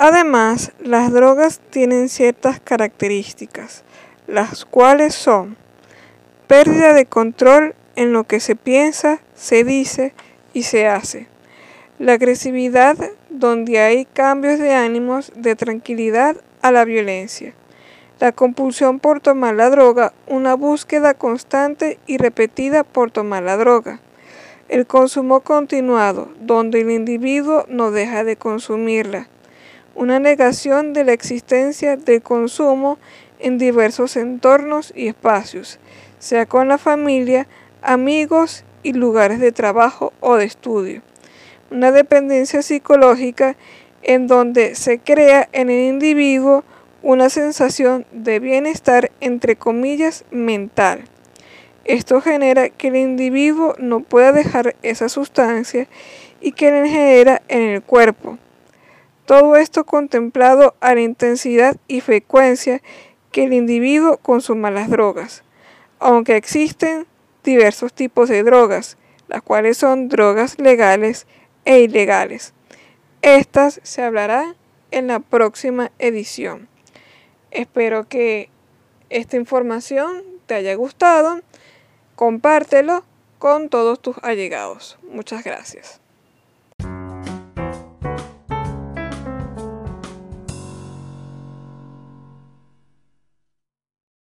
Además, las drogas tienen ciertas características, las cuales son pérdida de control en lo que se piensa, se dice y se hace. La agresividad donde hay cambios de ánimos de tranquilidad a la violencia. La compulsión por tomar la droga, una búsqueda constante y repetida por tomar la droga. El consumo continuado, donde el individuo no deja de consumirla. Una negación de la existencia del consumo en diversos entornos y espacios, sea con la familia, amigos y lugares de trabajo o de estudio. Una dependencia psicológica en donde se crea en el individuo una sensación de bienestar entre comillas mental. Esto genera que el individuo no pueda dejar esa sustancia y que le genera en el cuerpo. Todo esto contemplado a la intensidad y frecuencia que el individuo consuma las drogas, aunque existen diversos tipos de drogas, las cuales son drogas legales e ilegales. Estas se hablarán en la próxima edición. Espero que esta información te haya gustado. Compártelo con todos tus allegados. Muchas gracias.